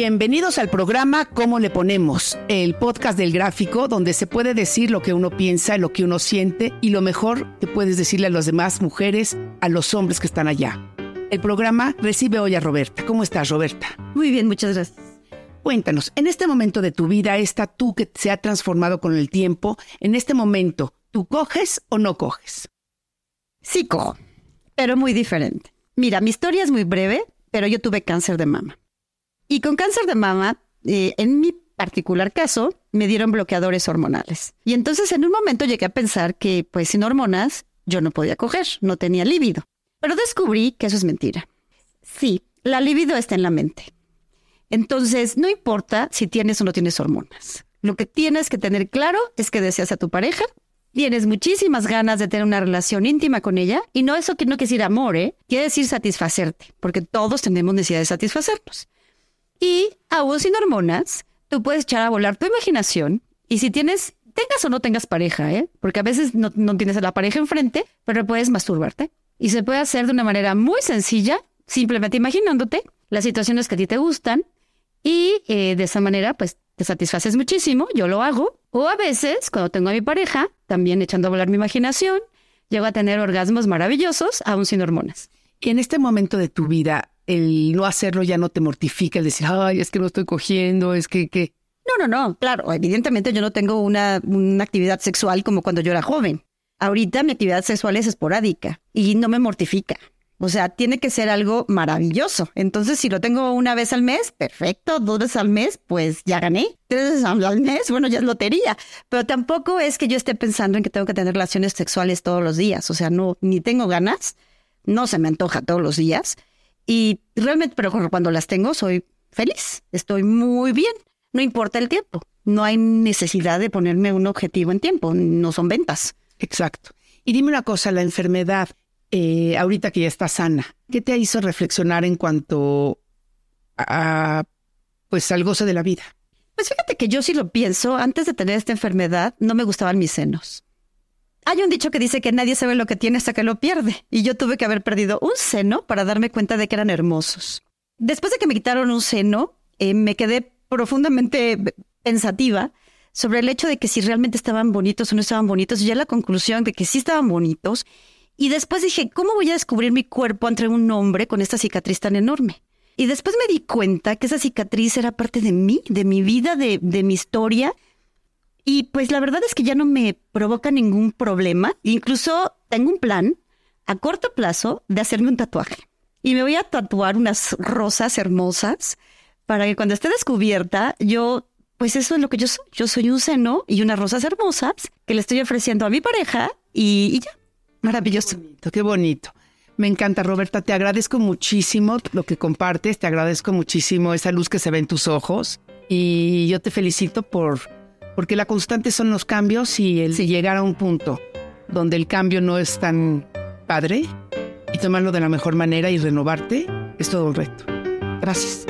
Bienvenidos al programa ¿Cómo le ponemos? El podcast del gráfico donde se puede decir lo que uno piensa, lo que uno siente y lo mejor que puedes decirle a las demás mujeres, a los hombres que están allá. El programa recibe hoy a Roberta. ¿Cómo estás, Roberta? Muy bien, muchas gracias. Cuéntanos, en este momento de tu vida, esta tú que se ha transformado con el tiempo, en este momento, ¿tú coges o no coges? Sí cojo, pero muy diferente. Mira, mi historia es muy breve, pero yo tuve cáncer de mama. Y con cáncer de mama, eh, en mi particular caso, me dieron bloqueadores hormonales. Y entonces en un momento llegué a pensar que, pues sin hormonas, yo no podía coger, no tenía líbido. Pero descubrí que eso es mentira. Sí, la libido está en la mente. Entonces, no importa si tienes o no tienes hormonas. Lo que tienes que tener claro es que deseas a tu pareja, tienes muchísimas ganas de tener una relación íntima con ella, y no eso que no quiere decir amor, ¿eh? Quiere decir satisfacerte, porque todos tenemos necesidad de satisfacernos. Y aún sin hormonas, tú puedes echar a volar tu imaginación, y si tienes, tengas o no tengas pareja, ¿eh? Porque a veces no, no tienes a la pareja enfrente, pero puedes masturbarte. Y se puede hacer de una manera muy sencilla, simplemente imaginándote las situaciones que a ti te gustan y eh, de esa manera, pues te satisfaces muchísimo, yo lo hago. O a veces, cuando tengo a mi pareja, también echando a volar mi imaginación, llego a tener orgasmos maravillosos, aún sin hormonas. Y en este momento de tu vida, el no hacerlo ya no te mortifica, el decir, ay, es que no estoy cogiendo, es que, que... No, no, no, claro, evidentemente yo no tengo una, una actividad sexual como cuando yo era joven. Ahorita mi actividad sexual es esporádica y no me mortifica. O sea, tiene que ser algo maravilloso. Entonces, si lo tengo una vez al mes, perfecto. Dos veces al mes, pues ya gané. Tres veces al mes, bueno, ya es lotería. Pero tampoco es que yo esté pensando en que tengo que tener relaciones sexuales todos los días. O sea, no, ni tengo ganas, no se me antoja todos los días. Y realmente, pero cuando las tengo, soy feliz. Estoy muy bien. No importa el tiempo. No hay necesidad de ponerme un objetivo en tiempo. No son ventas. Exacto. Y dime una cosa, la enfermedad, eh, ahorita que ya está sana, ¿qué te hizo reflexionar en cuanto a, pues, al goce de la vida? Pues fíjate que yo sí lo pienso, antes de tener esta enfermedad, no me gustaban mis senos. Hay un dicho que dice que nadie sabe lo que tiene hasta que lo pierde, y yo tuve que haber perdido un seno para darme cuenta de que eran hermosos. Después de que me quitaron un seno, eh, me quedé profundamente pensativa sobre el hecho de que si realmente estaban bonitos o no estaban bonitos, y ya la conclusión de que sí estaban bonitos. Y después dije, ¿cómo voy a descubrir mi cuerpo entre un hombre con esta cicatriz tan enorme? Y después me di cuenta que esa cicatriz era parte de mí, de mi vida, de, de mi historia. Y pues la verdad es que ya no me provoca ningún problema. Incluso tengo un plan a corto plazo de hacerme un tatuaje. Y me voy a tatuar unas rosas hermosas para que cuando esté descubierta yo pues eso es lo que yo soy. Yo soy un seno y unas rosas hermosas que le estoy ofreciendo a mi pareja y, ya. Maravilloso. Bonito, qué bonito. Me encanta, Roberta. Te agradezco muchísimo lo que compartes. Te agradezco muchísimo esa luz que se ve en tus ojos. Y yo te felicito por porque la constante son los cambios y el llegar a un punto donde el cambio no es tan padre y tomarlo de la mejor manera y renovarte es todo un reto. Gracias.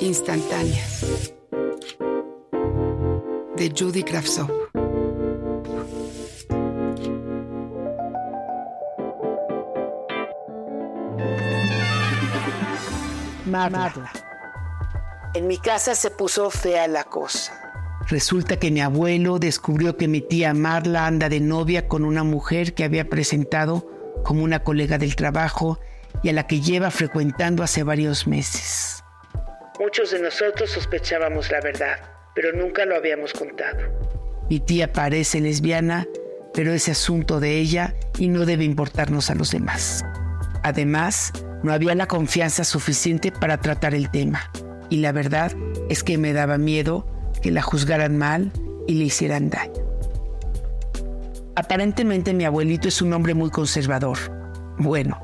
Instantáneas de Judy Kravtsov. Marla. En mi casa se puso fea la cosa. Resulta que mi abuelo descubrió que mi tía Marla anda de novia con una mujer que había presentado como una colega del trabajo y a la que lleva frecuentando hace varios meses. Muchos de nosotros sospechábamos la verdad, pero nunca lo habíamos contado. Mi tía parece lesbiana, pero es asunto de ella y no debe importarnos a los demás. Además, no había la confianza suficiente para tratar el tema, y la verdad es que me daba miedo que la juzgaran mal y le hicieran daño. Aparentemente mi abuelito es un hombre muy conservador. Bueno,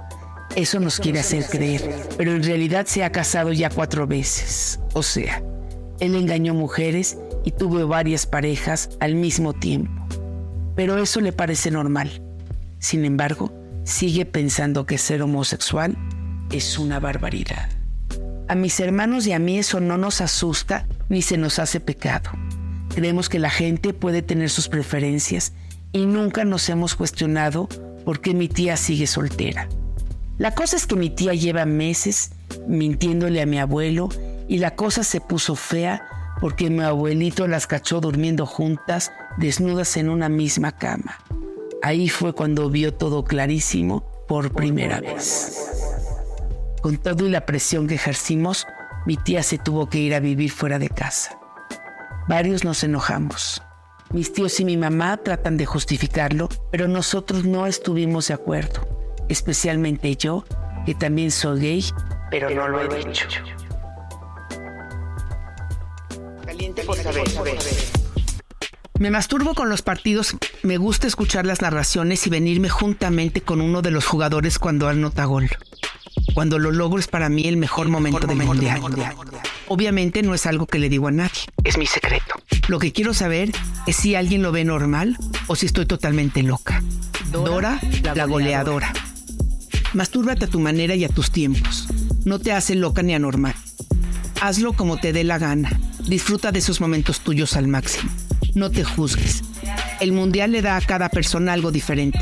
eso nos quiere hacer creer, pero en realidad se ha casado ya cuatro veces. O sea, él engañó mujeres y tuvo varias parejas al mismo tiempo. Pero eso le parece normal. Sin embargo, sigue pensando que ser homosexual es una barbaridad. A mis hermanos y a mí eso no nos asusta ni se nos hace pecado. Creemos que la gente puede tener sus preferencias y nunca nos hemos cuestionado por qué mi tía sigue soltera. La cosa es que mi tía lleva meses mintiéndole a mi abuelo y la cosa se puso fea porque mi abuelito las cachó durmiendo juntas, desnudas en una misma cama. Ahí fue cuando vio todo clarísimo por primera vez. Con todo y la presión que ejercimos, mi tía se tuvo que ir a vivir fuera de casa. Varios nos enojamos. Mis tíos y mi mamá tratan de justificarlo, pero nosotros no estuvimos de acuerdo especialmente yo, que también soy gay, pero no lo he dicho. Caliente por saber. Me masturbo con los partidos, me gusta escuchar las narraciones y venirme juntamente con uno de los jugadores cuando anota gol. Cuando lo logro es para mí el mejor momento del mundial. Obviamente no es algo que le digo a nadie, es mi secreto. Lo que quiero saber es si alguien lo ve normal o si estoy totalmente loca. Dora, la goleadora. Mastúrbate a tu manera y a tus tiempos. No te hace loca ni anormal. Hazlo como te dé la gana. Disfruta de esos momentos tuyos al máximo. No te juzgues. El mundial le da a cada persona algo diferente.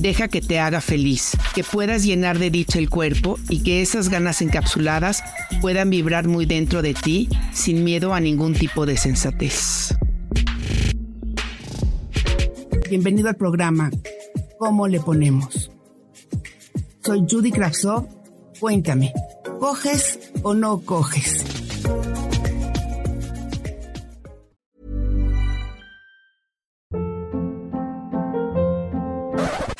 Deja que te haga feliz, que puedas llenar de dicha el cuerpo y que esas ganas encapsuladas puedan vibrar muy dentro de ti sin miedo a ningún tipo de sensatez. Bienvenido al programa ¿Cómo le ponemos? Soy Judy Kravsov. Cuéntame, ¿coges o no coges?